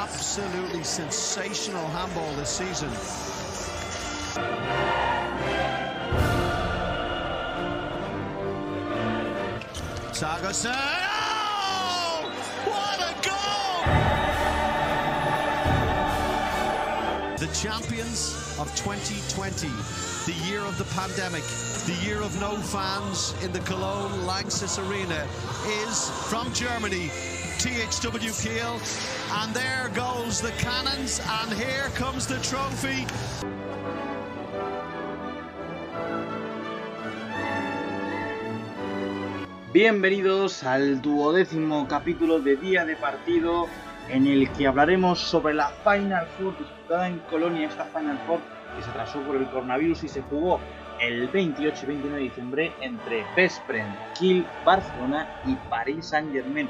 absolutely sensational handball this season. Sagosen. Oh! What a goal! The champions of 2020, the year of the pandemic, the year of no fans in the Cologne Lanxess Arena, is from Germany. THW Kiel, and there goes the cannons, and here comes the trophy. Bienvenidos al duodécimo capítulo de Día de Partido en el que hablaremos sobre la Final Four disputada en Colonia, esta Final Four que se atrasó por el coronavirus y se jugó el 28 y 29 de diciembre entre Veszprem, Kiel, Barcelona y París Saint Germain.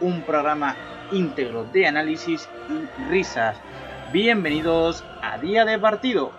Un programa íntegro de análisis y risas. Bienvenidos a Día de Partido.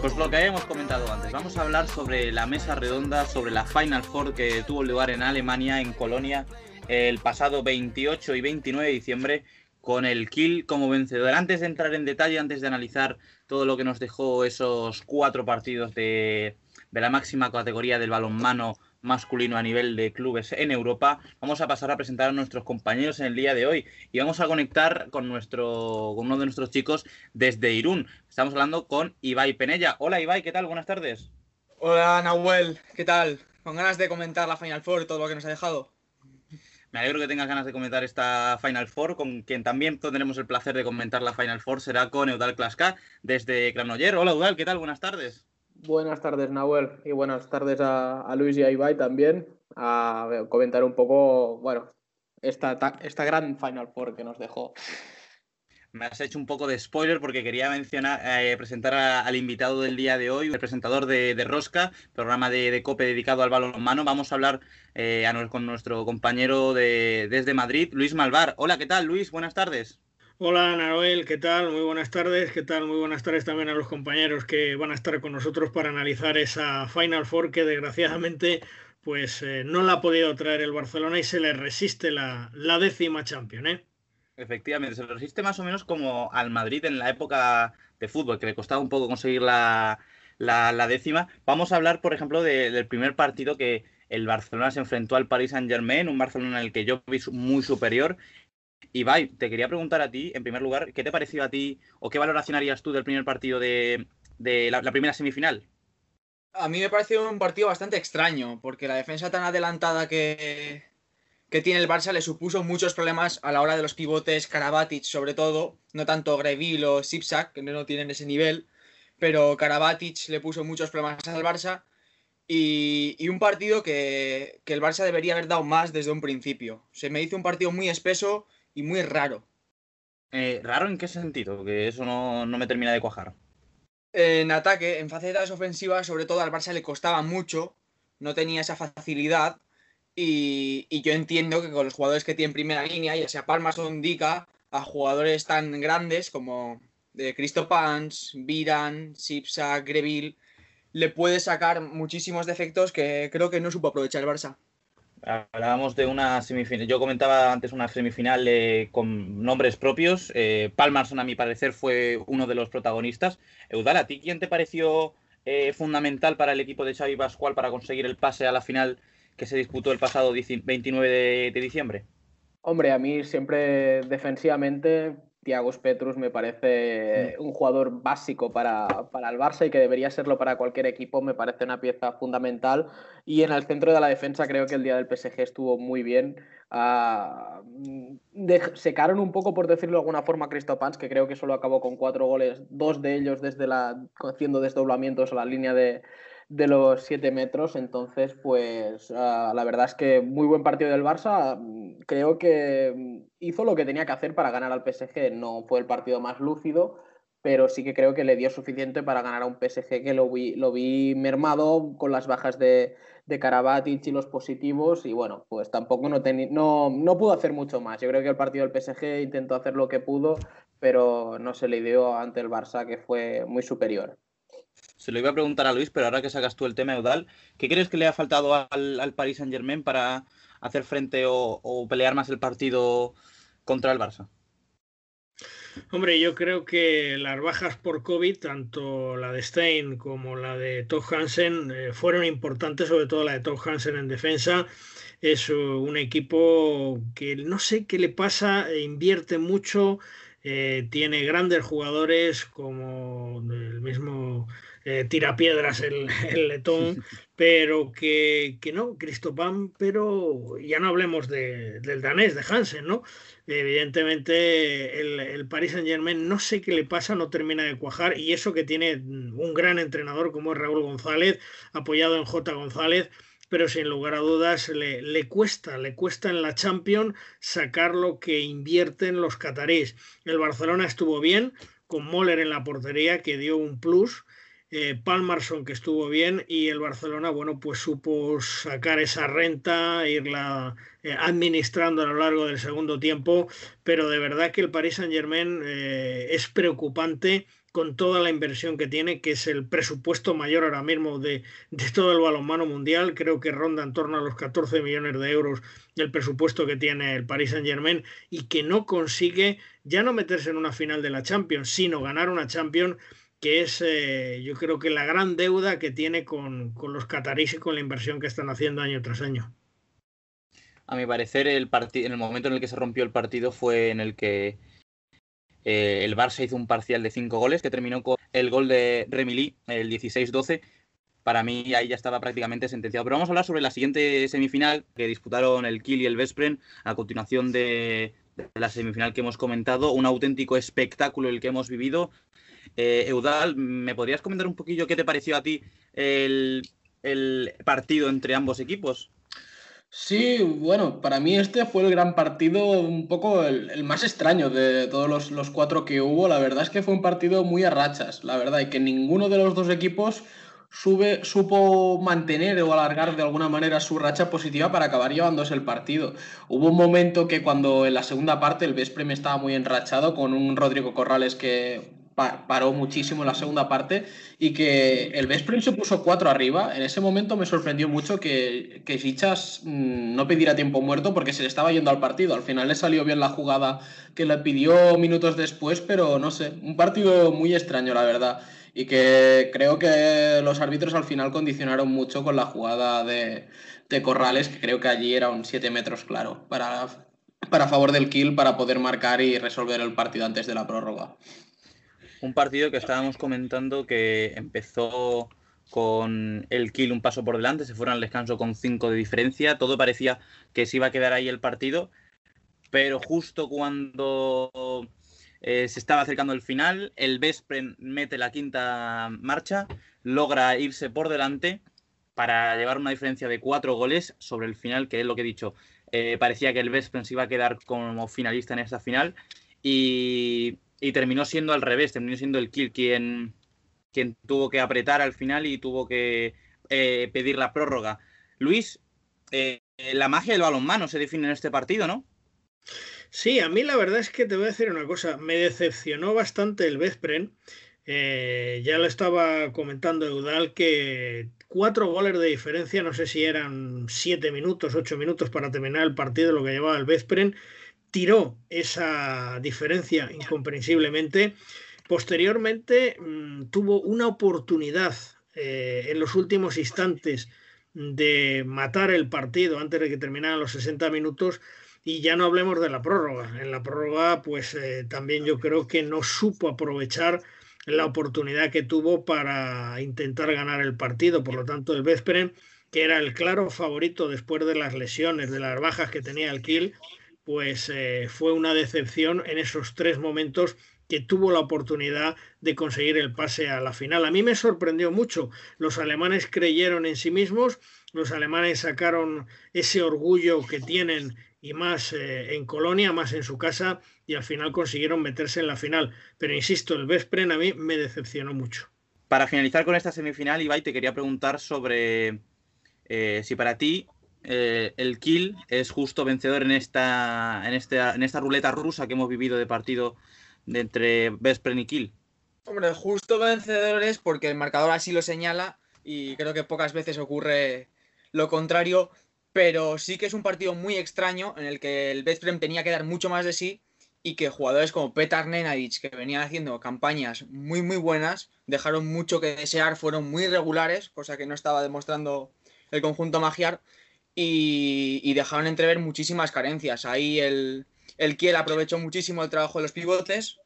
Pues lo que habíamos comentado antes, vamos a hablar sobre la mesa redonda, sobre la Final Four que tuvo lugar en Alemania, en Colonia, el pasado 28 y 29 de diciembre, con el Kiel como vencedor. Antes de entrar en detalle, antes de analizar todo lo que nos dejó esos cuatro partidos de, de la máxima categoría del balonmano masculino a nivel de clubes en Europa, vamos a pasar a presentar a nuestros compañeros en el día de hoy y vamos a conectar con nuestro con uno de nuestros chicos desde Irún. Estamos hablando con Ibai Penella. Hola Ibai, ¿qué tal? Buenas tardes. Hola Nahuel, ¿qué tal? Con ganas de comentar la Final Four todo lo que nos ha dejado. Me alegro que tengas ganas de comentar esta Final Four, con quien también tendremos el placer de comentar la Final Four será con Eudal Klaska desde Granoller. Hola Eudal, ¿qué tal? Buenas tardes. Buenas tardes, Nahuel, y buenas tardes a, Luis y a Ibai también, a comentar un poco, bueno, esta, ta- esta gran Final Four que nos dejó. Me has hecho un poco de spoiler porque quería mencionar, eh, presentar al invitado del día de hoy, el presentador de, Rosca, programa de, COPE dedicado al balonmano. Vamos a hablar eh, con nuestro compañero de, desde Madrid, Luis Malvar. Hola, ¿qué tal, Luis? Buenas tardes. Hola Naroel, ¿qué tal? Muy buenas tardes, ¿qué tal? Muy buenas tardes también a los compañeros que van a estar con nosotros para analizar esa Final Four que desgraciadamente pues eh, no la ha podido traer el Barcelona y se le resiste la, la décima Champion, ¿eh? Efectivamente, se resiste más o menos como al Madrid en la época de fútbol, que le costaba un poco conseguir la, la- décima. Vamos a hablar, por ejemplo, de- del primer partido que el Barcelona se enfrentó al Paris Saint-Germain, un Barcelona en el que yo vi muy superior. Ibai, te quería preguntar a ti, en primer lugar, ¿qué te pareció a ti o qué valoración harías tú del primer partido de, de la, la primera semifinal? A mí me pareció un partido bastante extraño, porque la defensa tan adelantada que, que tiene el Barça le supuso muchos problemas a la hora de los pivotes, Karabatic sobre todo, no tanto Greville o Sipsak, que no tienen ese nivel, pero Karabatic le puso muchos problemas al Barça y, y un partido que, que el Barça debería haber dado más desde un principio. Se me hizo un partido muy espeso y muy raro. Eh, ¿Raro en qué sentido? Que eso no, no me termina de cuajar. En ataque, en facetas ofensivas, sobre todo al Barça le costaba mucho, no tenía esa facilidad. Y, yo entiendo que con los jugadores que tienen primera línea, ya sea Palmas o a jugadores tan grandes como de Cristo Pans, Viran, Sipsa, Greville, le puede sacar muchísimos defectos que creo que no supo aprovechar el Barça. Hablábamos de una semifinal. Yo comentaba antes una semifinal eh, con nombres propios. Eh, Palmarson, a mi parecer, fue uno de los protagonistas. Eudal, ¿a ti quién te pareció eh, fundamental para el equipo de Xavi Pascual para conseguir el pase a la final que se disputó el pasado 10 29 de, de diciembre? Hombre, a mí siempre defensivamente Thiago Petrus me parece un jugador básico para, para el Barça y que debería serlo para cualquier equipo, me parece una pieza fundamental. Y en el centro de la defensa creo que el día del PSG estuvo muy bien. De- secaron un poco, por decirlo de alguna forma, a Cristopans, que creo que solo acabó con cuatro goles, dos de ellos desde la, haciendo desdoblamientos a la línea de, de los siete metros. Entonces, pues ah, la verdad es que muy buen partido del Barça. Mm, Creo que mm, hizo lo que tenía que hacer para ganar al PSG. No fue el partido más lúcido, pero sí que creo que le dio suficiente para ganar a un PSG que lo vi, lo vi mermado con las bajas de, de Karabatic y los positivos. Y bueno, pues tampoco no, no, no pudo hacer mucho más. Yo creo que el partido del PSG intentó hacer lo que pudo, pero no se le dio ante el Barça, que fue muy superior. Se lo iba a preguntar a Luis, pero ahora que sacas tú el tema, Eudal, ¿qué crees que le ha faltado al, al Paris Saint Germain para hacer frente o, pelear más el partido contra el Barça? Hombre, yo creo que las bajas por COVID, tanto la de Stein como la de Todd Hansen, eh, fueron importantes, sobre todo la de Todd Hansen en defensa. Es uh, un equipo que no sé qué le pasa, e invierte mucho, eh, tiene grandes jugadores como el mismo eh, tirapiedras el, el letón, pero que, que no, Cristopan, pero ya no hablemos de, del danés, de Hansen, ¿no? Evidentemente el, el Paris Saint Germain no sé qué le pasa, no termina de cuajar y eso que tiene un gran entrenador como es Raúl González, apoyado en J. González, pero sin lugar a dudas le, le, cuesta, le cuesta en la Champions sacar lo que invierten los catarís. El Barcelona estuvo bien, con Moller en la portería, que dio un plus, eh, Palmarson que estuvo bien y el Barcelona, bueno, pues supo sacar esa renta, irla eh, administrando a lo largo del segundo tiempo, pero de verdad que el Paris Saint Germain eh, es preocupante con toda la inversión que tiene, que es el presupuesto mayor ahora mismo de, de, todo el balonmano mundial. Creo que ronda en torno a los 14 millones de euros el presupuesto que tiene el Paris Saint Germain y que no consigue ya no meterse en una final de la Champions, sino ganar una Champions que es eh, yo creo que la gran deuda que tiene con, con, los catarís y con la inversión que están haciendo año tras año. A mi parecer, el en el momento en el que se rompió el partido fue en el que eh, el Barça hizo un parcial de cinco goles que terminó con el gol de Remilly, el 16-12. Para mí ahí ya estaba prácticamente sentenciado. Pero vamos a hablar sobre la siguiente semifinal que disputaron el Kiel y el Vespren a continuación de, de la semifinal que hemos comentado. Un auténtico espectáculo el que hemos vivido. Eh, Eudal, ¿me podrías comentar un poquillo qué te pareció a ti el, el partido entre ambos equipos? Sí, bueno, para mí este fue el gran partido, un poco el, el más extraño de todos los, los, cuatro que hubo. La verdad es que fue un partido muy a rachas, la verdad, y que ninguno de los dos equipos sube, supo mantener o alargar de alguna manera su racha positiva para acabar llevándose el partido. Hubo un momento que cuando en la segunda parte el Vesprem estaba muy enrachado con un Rodrigo Corrales que paró muchísimo en la segunda parte y que el Vesprim se puso cuatro arriba. En ese momento me sorprendió mucho que, que Fichas mmm, no pidiera tiempo muerto porque se le estaba yendo al partido. Al final le salió bien la jugada que le pidió minutos después, pero no sé, un partido muy extraño, la verdad. Y que creo que los árbitros al final condicionaron mucho con la jugada de, de Corrales, que creo que allí era un 7 metros claro, para, para favor del kill, para poder marcar y resolver el partido antes de la prórroga un partido que estábamos comentando que empezó con el kill un paso por delante, se fueron al descanso con 5 de diferencia, todo parecía que se iba a quedar ahí el partido, pero justo cuando eh, se estaba acercando el final, el Vespren mete la quinta marcha, logra irse por delante para llevar una diferencia de 4 goles sobre el final, que es lo que he dicho, eh, parecía que el Vespren se iba a quedar como finalista en esa final y y terminó siendo al revés, terminó siendo el Kill quien, quien tuvo que apretar al final y tuvo que eh, pedir la prórroga. Luis, eh, la magia del balonmano se define en este partido, ¿no? Sí, a mí la verdad es que te voy a decir una cosa, me decepcionó bastante el Vespren. Eh, ya lo estaba comentando Eudal que cuatro goles de diferencia, no sé si eran siete minutos, ocho minutos para terminar el partido, lo que llevaba el Vespren tiró esa diferencia incomprensiblemente. Posteriormente mmm, tuvo una oportunidad eh, en los últimos instantes de matar el partido antes de que terminaran los 60 minutos y ya no hablemos de la prórroga. En la prórroga, pues eh, también yo creo que no supo aprovechar la oportunidad que tuvo para intentar ganar el partido. Por lo tanto, el Vesperen, que era el claro favorito después de las lesiones, de las bajas que tenía el Kiel, pues eh, fue una decepción en esos tres momentos que tuvo la oportunidad de conseguir el pase a la final. A mí me sorprendió mucho. Los alemanes creyeron en sí mismos, los alemanes sacaron ese orgullo que tienen y más eh, en Colonia, más en su casa, y al final consiguieron meterse en la final. Pero insisto, el Vespren a mí me decepcionó mucho. Para finalizar con esta semifinal, Ibai, te quería preguntar sobre eh, si para ti eh, el Kill es justo vencedor en esta, en, este, en esta ruleta rusa que hemos vivido de partido de entre Vespren y Kiel. Hombre, justo vencedores porque el marcador así lo señala y creo que pocas veces ocurre lo contrario, pero sí que es un partido muy extraño en el que el Veszprem tenía que dar mucho más de sí y que jugadores como Petar Nenadic, que venían haciendo campañas muy muy buenas, dejaron mucho que desear, fueron muy regulares, cosa que no estaba demostrando el conjunto magiar, y, y dejaron entrever muchísimas carencias. Ahí el, el Kiel aprovechó muchísimo el trabajo de los pivotes.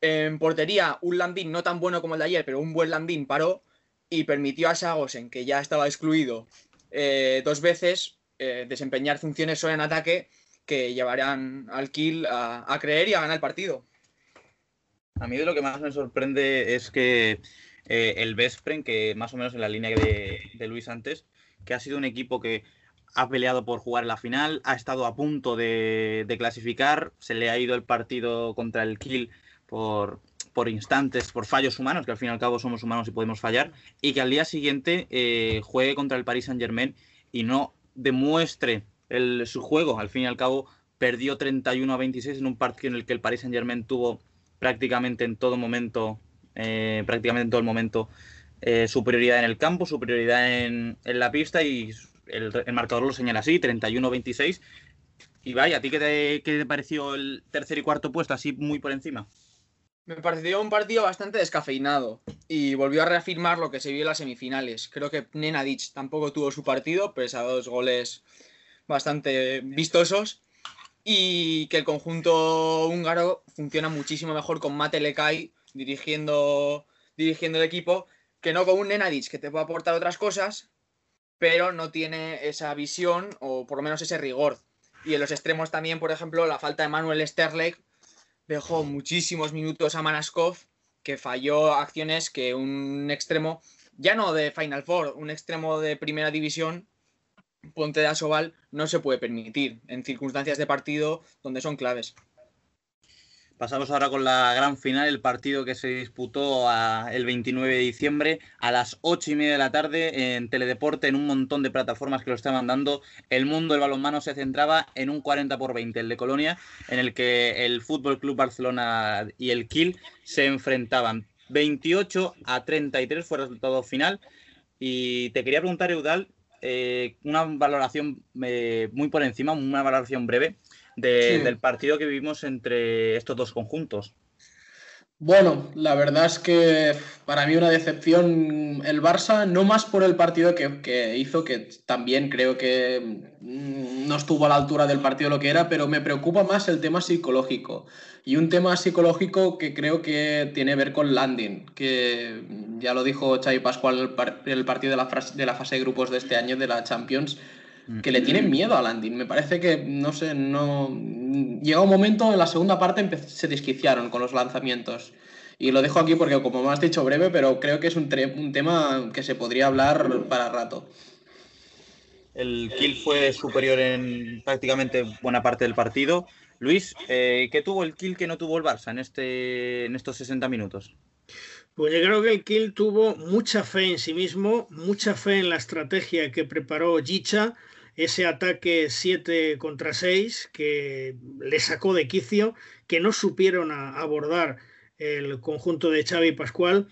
En portería, un Landín no tan bueno como el de ayer, pero un buen Landín paró y permitió a Sagosen, que ya estaba excluido eh, dos veces, eh, desempeñar funciones solo en ataque que llevarán al Kiel a, creer y a ganar el partido. A mí de lo que más me sorprende es que eh, el Vespren, que más o menos en la línea de, de Luis antes, que ha sido un equipo que ha peleado por jugar la final, ha estado a punto de, clasificar, se le ha ido el partido contra el Kiel por, por, instantes, por fallos humanos, que al fin y al cabo somos humanos y podemos fallar, y que al día siguiente eh, juegue contra el Paris Saint Germain y no demuestre su juego. Al fin y al cabo perdió 31 a 26 en un partido en el que el Paris Saint Germain tuvo prácticamente en todo momento, eh, prácticamente en todo el momento, eh, superioridad en el campo, superioridad en, en la pista y el, marcador lo señala así, 31-26. Y vaya, ¿a ti qué te, qué te, pareció el tercer y cuarto puesto así muy por encima? Me pareció un partido bastante descafeinado y volvió a reafirmar lo que se vio en las semifinales. Creo que Nenadic tampoco tuvo su partido, pese a dos goles bastante vistosos. Y que el conjunto húngaro funciona muchísimo mejor con Mate Lekai dirigiendo, dirigiendo el equipo que no con un Nenadic que te puede aportar otras cosas, pero no tiene esa visión o por lo menos ese rigor. Y en los extremos también, por ejemplo, la falta de Manuel Sterling dejó muchísimos minutos a Manaskov, que falló acciones que un extremo, ya no de Final Four, un extremo de primera división, Ponte de Asobal, no se puede permitir en circunstancias de partido donde son claves. Pasamos ahora con la gran final, el partido que se disputó a, el 29 de diciembre a las 8 y media de la tarde en Teledeporte, en un montón de plataformas que lo estaban dando. El mundo del balonmano se centraba en un 40 por 20, el de Colonia, en el que el Fútbol Club Barcelona y el Kiel se enfrentaban. 28 a 33 fue el resultado final. Y te quería preguntar, Eudal, eh, una valoración eh, muy por encima, una valoración breve de, sí. del partido que vivimos entre estos dos conjuntos. Bueno, la verdad es que para mí una decepción el Barça, no más por el partido que, que, hizo, que también creo que no estuvo a la altura del partido lo que era, pero me preocupa más el tema psicológico. Y un tema psicológico que creo que tiene que ver con Landing, que ya lo dijo Xavi Pascual el, par el partido de la, de la fase de grupos de este año de la Champions, que le tienen miedo a Landing. Me parece que, no sé, no. Llega un momento en la segunda parte se desquiciaron con los lanzamientos. Y lo dejo aquí porque, como me has dicho, breve, pero creo que es un, un tema que se podría hablar para rato. El kill fue superior en prácticamente buena parte del partido. Luis, eh, ¿qué tuvo el kill que no tuvo el Barça en, este, en estos 60 minutos? Pues yo creo que el Kiel tuvo mucha fe en sí mismo, mucha fe en la estrategia que preparó Gicha, ese ataque 7 contra 6 que le sacó de quicio, que no supieron a, abordar el conjunto de Xavi Pascual.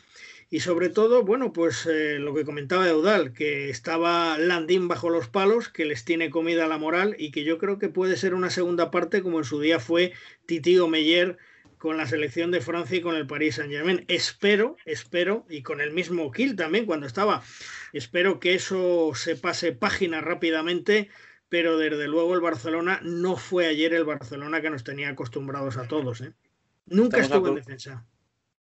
Y sobre todo, bueno, pues eh, lo que comentaba Eudal, que estaba Landín bajo los palos, que les tiene comida la moral y que yo creo que puede ser una segunda parte como en su día fue Titi Meyer con la selección de Francia y con el Paris Saint Germain. Espero, espero, y con el mismo Kill también cuando estaba, espero que eso se pase página rápidamente, pero desde luego el Barcelona no fue ayer el Barcelona que nos tenía acostumbrados a todos. ¿eh? Nunca Estamos estuvo en defensa.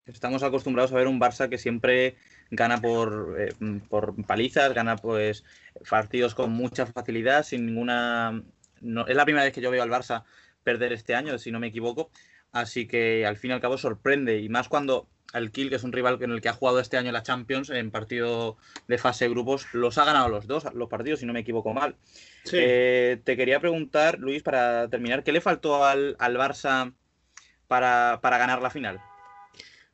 Estamos acostumbrados a ver un Barça que siempre gana por, eh, por palizas, gana pues partidos con mucha facilidad, sin ninguna... No, es la primera vez que yo veo al Barça perder este año, si no me equivoco. Así que al fin y al cabo sorprende. Y más cuando el Kiel, que es un rival en el que ha jugado este año la Champions en partido de fase de grupos, los ha ganado los dos, los partidos, si no me equivoco mal. Sí. Eh, te quería preguntar, Luis, para terminar, ¿qué le faltó al, al Barça para, para ganar la final?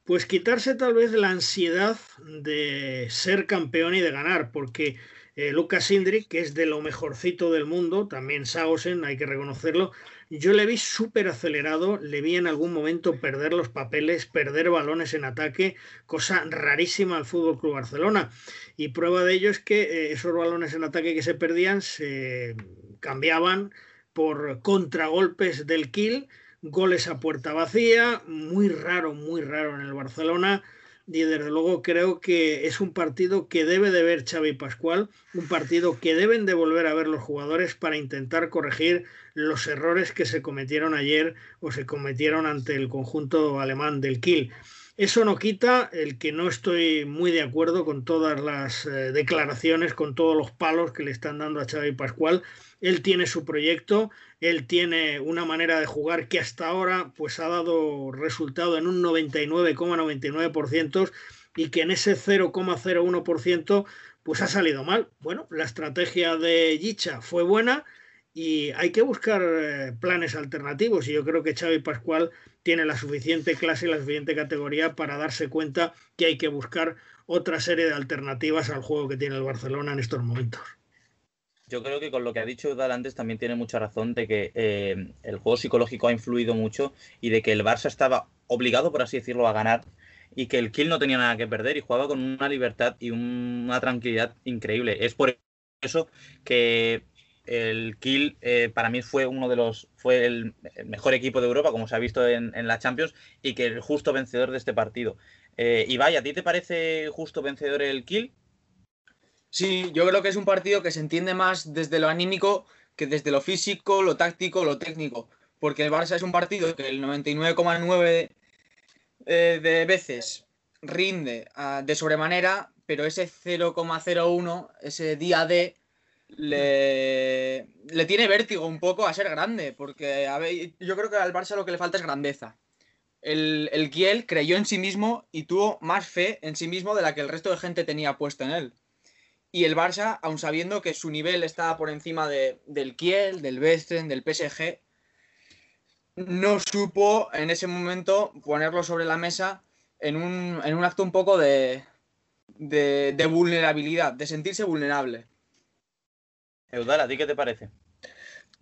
Pues quitarse tal vez la ansiedad de ser campeón y de ganar, porque eh, Lucas Indrik, que es de lo mejorcito del mundo, también Sagosen, hay que reconocerlo, yo le vi súper acelerado, le vi en algún momento perder los papeles, perder balones en ataque, cosa rarísima al Fútbol Club Barcelona. Y prueba de ello es que eh, esos balones en ataque que se perdían se cambiaban por contragolpes del kill, goles a puerta vacía, muy raro, muy raro en el Barcelona y desde luego creo que es un partido que debe de ver Xavi Pascual, un partido que deben de volver a ver los jugadores para intentar corregir los errores que se cometieron ayer o se cometieron ante el conjunto alemán del Kiel. Eso no quita el que no estoy muy de acuerdo con todas las eh, declaraciones, con todos los palos que le están dando a Xavi Pascual. Él tiene su proyecto, él tiene una manera de jugar que hasta ahora pues ha dado resultado en un 99,99% y que en ese 0,01% pues ha salido mal. Bueno, la estrategia de Yicha fue buena y hay que buscar eh, planes alternativos y yo creo que Xavi Pascual tiene la suficiente clase y la suficiente categoría para darse cuenta que hay que buscar otra serie de alternativas al juego que tiene el Barcelona en estos momentos yo creo que con lo que ha dicho Udal antes también tiene mucha razón de que eh, el juego psicológico ha influido mucho y de que el Barça estaba obligado, por así decirlo, a ganar y que el Kill no tenía nada que perder y jugaba con una libertad y una tranquilidad increíble. Es por eso que el Kill eh, para mí fue uno de los fue el mejor equipo de Europa, como se ha visto en, la Champions, y que el justo vencedor de este partido. Eh, Ibai, ¿a ti te parece justo vencedor el Kill? Sí, yo creo que es un partido que se entiende más desde lo anímico que desde lo físico, lo táctico, lo técnico. Porque el Barça es un partido que el 99,9 eh, de veces rinde ah, de sobremanera, pero ese 0,01, ese día D, le, le, tiene vértigo un poco a ser grande. Porque yo creo que al Barça lo que le falta es grandeza. El, el Kiel creyó en sí mismo y tuvo más fe en sí mismo de la que el resto de gente tenía puesto en él. Y el Barça, aun sabiendo que su nivel estaba por encima del Kiel, del Western, del PSG, no supo en ese momento ponerlo sobre la mesa en un, en un acto un poco de, de, de, vulnerabilidad, de sentirse vulnerable. Eudal, ¿a ti qué te parece?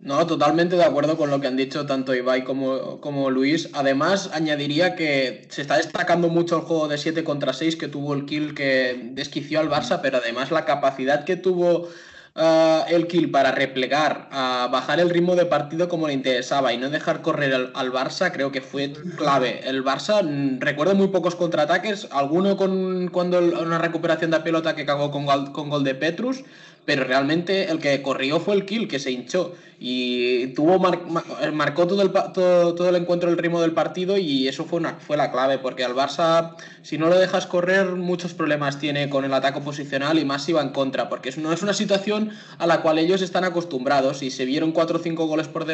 No, totalmente de acuerdo con lo que han dicho tanto Ibai como, como Luis. Además, añadiría que se está destacando mucho el juego de 7 contra 6 que tuvo el kill que desquició al Barça, pero además la capacidad que tuvo uh, el kill para replegar, a bajar el ritmo de partido como le interesaba y no dejar correr al, al, Barça, creo que fue clave. El Barça, mm, recuerdo muy pocos contraataques, alguno con cuando una recuperación de pelota que cagó con, con gol de Petrus, pero realmente el que corrió fue el kill, que se hinchó. Y tuvo marcó todo el, todo, el encuentro el ritmo del partido y eso fue, una, fue la clave, porque al Barça, si no lo dejas correr, muchos problemas tiene con el ataque posicional y más si va en contra, porque no es una situación a la cual ellos están acostumbrados y se vieron 4 o 5 goles por,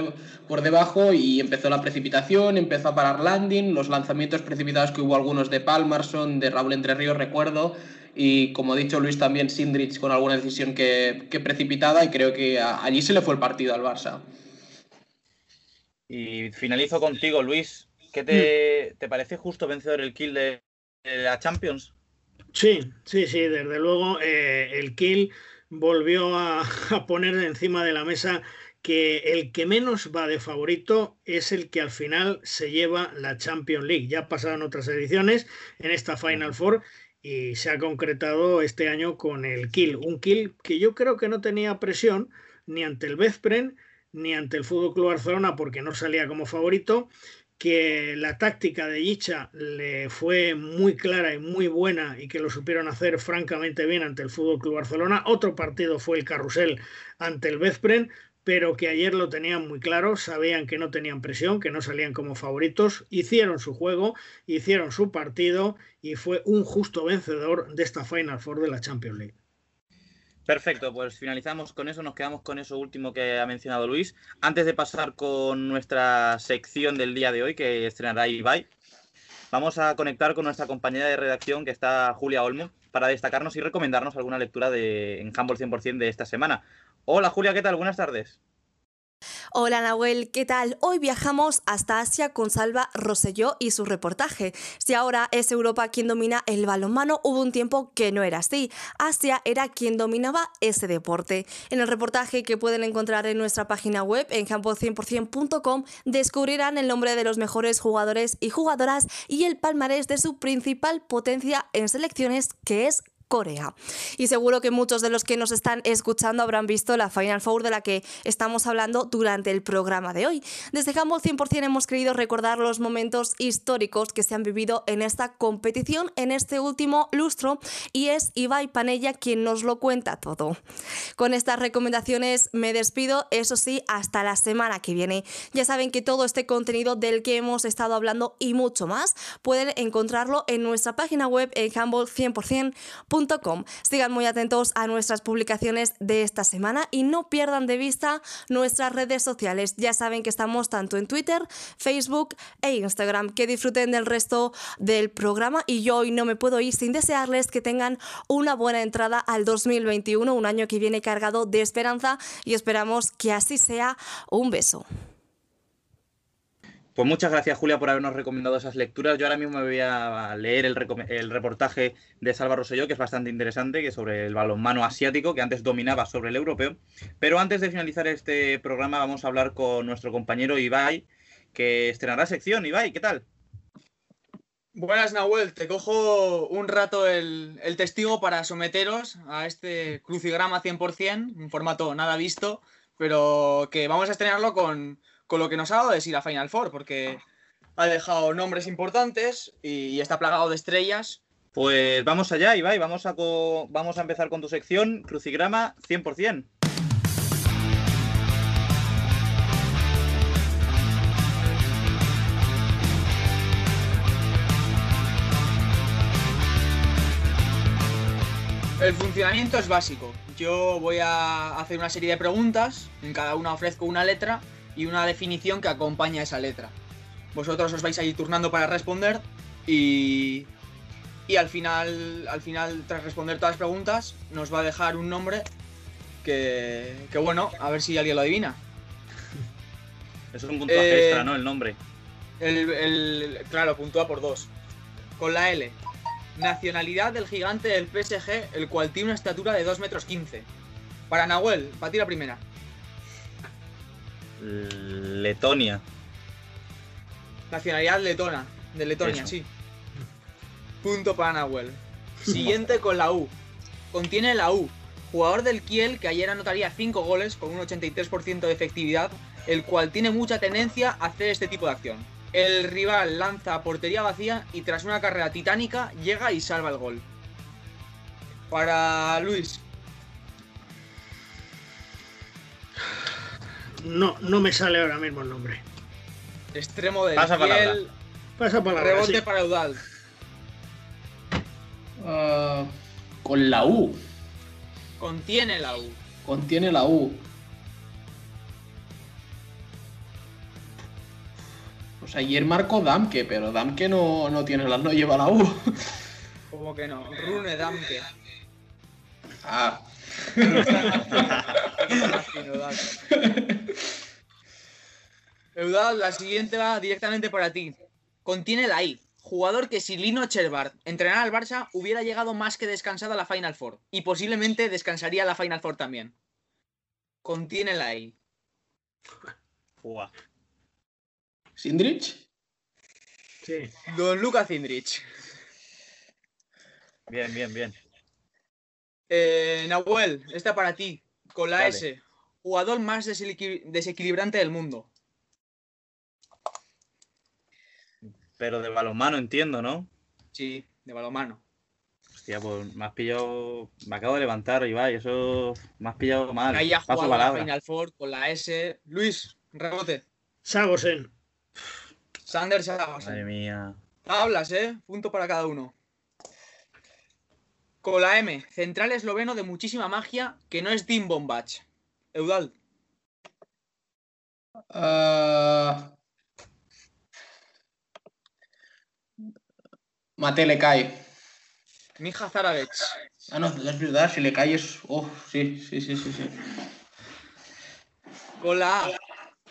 por debajo y empezó la precipitación, empezó a parar landing, los lanzamientos precipitados que hubo algunos de Palmerson, de Raúl Entre Ríos, recuerdo, y como ha dicho Luis también Sindrich con alguna decisión que, precipitada y creo que allí se le fue el partido al Barça. Y finalizo contigo, Luis. ¿Qué te, mm. parece justo vencedor el kill de, la Champions? Sí, sí, sí, desde luego eh, el kill volvió a, a poner encima de la mesa que el que menos va de favorito es el que al final se lleva la Champions League. Ya pasaron otras ediciones en esta Final Four y se ha concretado este año con el kill. Un kill que yo creo que no tenía presión ni ante el Veszprem ni ante el Fútbol Club Barcelona porque no salía como favorito, que la táctica de Yicha le fue muy clara y muy buena y que lo supieron hacer francamente bien ante el Fútbol Club Barcelona. Otro partido fue el Carrusel ante el Veszprem, pero que ayer lo tenían muy claro, sabían que no tenían presión, que no salían como favoritos, hicieron su juego, hicieron su partido y fue un justo vencedor de esta Final Four de la Champions League. Perfecto, pues finalizamos con eso, nos quedamos con eso último que ha mencionado Luis. Antes de pasar con nuestra sección del día de hoy, que estrenará Ibai, vamos a conectar con nuestra compañera de redacción, que está Julia Olmo, para destacarnos y recomendarnos alguna lectura de, en Humble 100% de esta semana. Hola Julia, ¿qué tal? Buenas tardes. Hola Nahuel, ¿qué tal? Hoy viajamos hasta Asia con Salva Rosselló y su reportaje. Si ahora es Europa quien domina el balonmano, hubo un tiempo que no era así. Asia era quien dominaba ese deporte. En el reportaje que pueden encontrar en nuestra página web en campo100%.com descubrirán el nombre de los mejores jugadores y jugadoras y el palmarés de su principal potencia en selecciones que es Corea. Y seguro que muchos de los que nos están escuchando habrán visto la Final Four de la que estamos hablando durante el programa de hoy. Desde Handball 100% hemos querido recordar los momentos históricos que se han vivido en esta competición en este último lustro y es Ibai Panella quien nos lo cuenta todo. Con estas recomendaciones me despido, eso sí, hasta la semana que viene. Ya saben que todo este contenido del que hemos estado hablando y mucho más pueden encontrarlo en nuestra página web en handball100%. Sigan muy atentos a nuestras publicaciones de esta semana y no pierdan de vista nuestras redes sociales. Ya saben que estamos tanto en Twitter, Facebook e Instagram. Que disfruten del resto del programa y yo hoy no me puedo ir sin desearles que tengan una buena entrada al 2021, un año que viene cargado de esperanza y esperamos que así sea. Un beso. Pues muchas gracias, Julia, por habernos recomendado esas lecturas. Yo ahora mismo me voy a leer el, reportaje de Salva Rosselló, que es bastante interesante, que es sobre el balonmano asiático, que antes dominaba sobre el europeo. Pero antes de finalizar este programa, vamos a hablar con nuestro compañero Ibai, que estrenará sección. Ibai, ¿qué tal? Buenas, Nahuel. Te cojo un rato el, el testigo para someteros a este crucigrama 100%, un formato nada visto, pero que vamos a estrenarlo con con lo que nos ha dado de sí la Final Four, porque ha dejado nombres importantes y, está plagado de estrellas. Pues vamos allá, Ibai, vamos a, vamos a empezar con tu sección, Crucigrama 100%. El funcionamiento es básico. Yo voy a hacer una serie de preguntas, en cada una ofrezco una letra y una definición que acompaña esa letra. Vosotros os vais a ir turnando para responder y, y al final, al final, tras responder todas las preguntas, nos va a dejar un nombre que, que bueno, a ver si alguien lo adivina. Es un puntaje eh, extra, ¿no? El nombre. El, el, claro, puntúa por dos. Con la L. Nacionalidad del gigante del PSG, el cual tiene una estatura de 2 metros 15. Para Nahuel, para ti la primera. Letonia. Nacionalidad letona. De Letonia, sí. Punto para Nahuel. Siguiente con la U. Contiene la U. Jugador del Kiel que ayer anotaría 5 goles con un 83% de efectividad, el cual tiene mucha tendencia a hacer este tipo de acción. El rival lanza portería vacía y tras una carrera titánica llega y salva el gol. Para Luis, no, no me sale ahora mismo el nombre. Extremo del Pasa palabra. Pasa palabra. Rebote sí. para Eudal. Ah, con la U. Contiene la U. Contiene la U. Pues ayer marcó Damke, pero Damke no, no tiene la, no lleva la U. ¿Cómo que no? Rune Damke. Ah. Eudal, la siguiente va directamente para ti. Contiene la I. Jugador que si Lino Cherbar entrenara al Barça hubiera llegado más que descansado a la Final Four. Y posiblemente descansaría a la Final Four también. Contiene la I. Fua. ¿Sindrich? Sí. Don Luca Cindrich. Bien, bien, bien. Eh, Nahuel, esta para ti. Con la Dale. S. Jugador más desequil- desequilibrante del mundo. Pero de balonmano entiendo, ¿no? Sí, de balomano. Hostia, pues me has pillado. Me acabo de levantar, Ibai, eso me has pillado mal. Haya Paso jugado la. Final Four con la S. Luis, rebote. Sagosen. Sanders Madre Sagosen. mía. Hablas, ¿eh? Punto para cada uno. Con la M. Central esloveno de muchísima magia que no es Dim Bombach. Eudal. Ah, Mate le cae. Mija Zaravech. Ah, no, es verdad, si le cae es. Oh, sí, sí, sí, sí, sí. Con la A.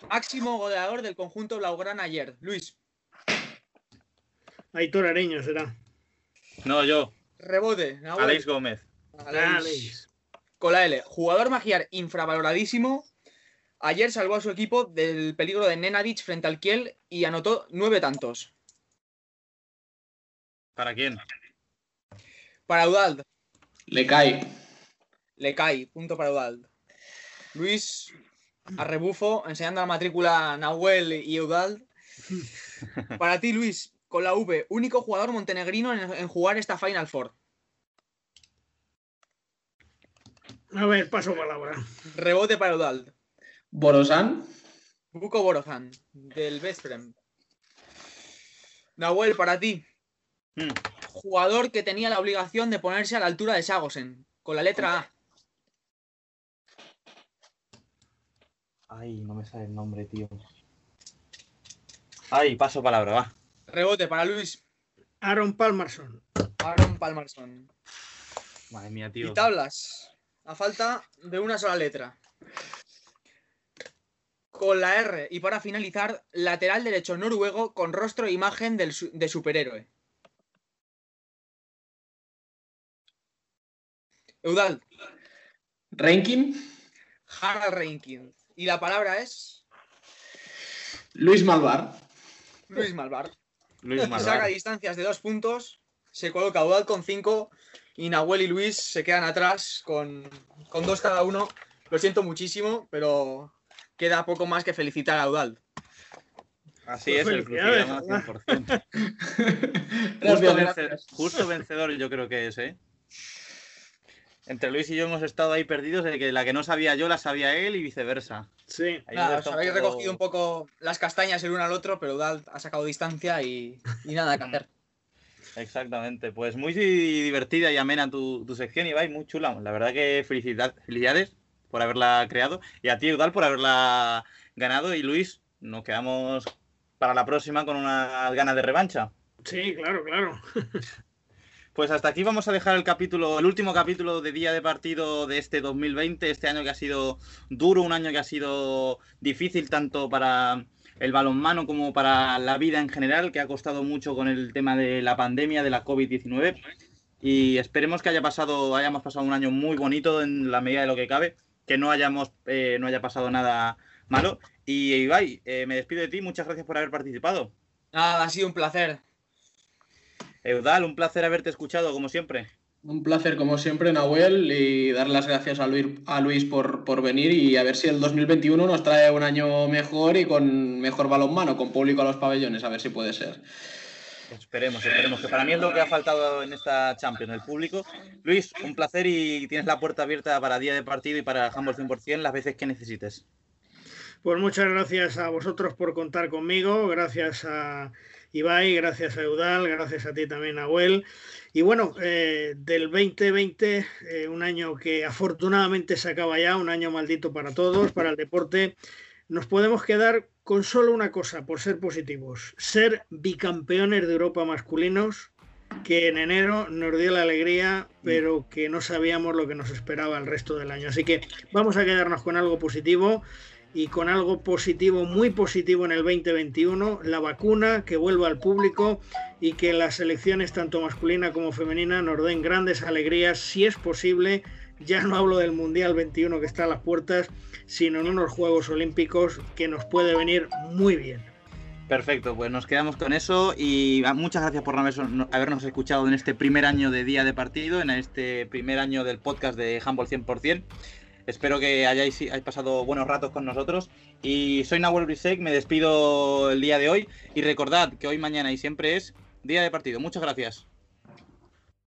máximo goleador del conjunto blaugrana ayer. Luis, Aitor Areño será. No, yo, rebote. Nahuel. Alex Gómez. Alex. Alex. Con la L. Jugador magiar infravaloradísimo. Ayer salvó a su equipo del peligro de Nenadic frente al Kiel y anotó nueve tantos. ¿Para quién? Para Udald, Le cae. le cae. Punto para Udald. Luis, a rebufo, enseñando la matrícula a Nahuel y Udald. Para ti, Luis, con la V, único jugador montenegrino en, en jugar esta Final Four. A ver, paso palabra. Rebote para Udald. Borosan. Buko Borozan, del Vesprem. Nahuel, para ti, Hmm, jugador que tenía la obligación de ponerse a la altura de Sagosen, con la letra A. Ay, no me sale el nombre, tío. Ay, paso palabra, va. Rebote para Luis, Aaron Palmerson. Aaron Palmerson. Madre mía, tío. Y tablas, a falta de una sola letra. Con la R, y para finalizar, lateral derecho noruego con rostro e imagen del de superhéroe. Eudal, Ranking. Harald Reinking. Y la palabra es Luis Malvar. Luis Malvar. Luis Saca Malvar. distancias de dos puntos, se coloca Eudal con cinco y Nahuel y Luis se quedan atrás con, con dos cada uno. Lo siento muchísimo, pero queda poco más que felicitar a Eudal. Así Pues es, el Crucigrama 100%. Justo, Gracias, vence- gracias. justo vencedor yo creo que es, ¿eh? Entre Luis y yo hemos estado ahí perdidos de que la que no sabía yo la sabía él y viceversa. Sí. Nada, os habéis poco- recogido un poco las castañas el uno al otro, pero Eudal ha sacado distancia y, y nada que hacer. Exactamente, pues muy divertida y amena tu, tu sección, Ibai, muy chula. La verdad que felicidad- felicidades por haberla creado y a ti, Eudal, por haberla ganado. Y Luis, nos quedamos para la próxima con unas ganas de revancha. Sí, claro, claro. Pues hasta aquí vamos a dejar el capítulo, el último capítulo de día de partido de este 2020, este año que ha sido duro, un año que ha sido difícil tanto para el balonmano como para la vida en general, que ha costado mucho con el tema de la pandemia, de la COVID-19. Y esperemos que haya pasado, hayamos pasado un año muy bonito en la medida de lo que cabe, que no hayamos, eh, no haya pasado nada malo. Y Ibai, eh, me despido de ti, muchas gracias por haber participado. Nada, ha sido un placer. Eudal, un placer haberte escuchado, como siempre. Un placer como siempre, Nahuel, y dar las gracias a Luis, a Luis por, por venir y a ver si el 2021 nos trae un año mejor y con mejor balonmano, con público a los pabellones, a ver si puede ser. Esperemos, esperemos, que para mí es lo que ha faltado en esta Champions, el público. Luis, un placer y tienes la puerta abierta para día de partido y para Handball 100% las veces que necesites. Pues muchas gracias a vosotros por contar conmigo, gracias a Ibai, gracias a Eudal, gracias a ti también, Nahuel. Y bueno, eh, del 2020, eh, un año que afortunadamente se acaba ya, un año maldito para todos, para el deporte, nos podemos quedar con solo una cosa, por ser positivos, ser bicampeones de Europa masculinos, que en enero nos dio la alegría, pero que no sabíamos lo que nos esperaba el resto del año. Así que vamos a quedarnos con algo positivo y con algo positivo, muy positivo en el 2021, la vacuna, que vuelva al público y que las elecciones, tanto masculina como femenina, nos den grandes alegrías, si es posible. Ya no hablo del Mundial 21 que está a las puertas, sino en unos Juegos Olímpicos que nos puede venir muy bien. Perfecto, pues nos quedamos con eso y ah, muchas gracias por habernos- escuchado en este primer año de día de partido, en este primer año del podcast de Handball 100%. Espero que hayáis, pasado buenos ratos con nosotros. Y soy Nahuel Brisek, me despido el día de hoy. Y recordad que hoy, mañana y siempre es día de partido. Muchas gracias.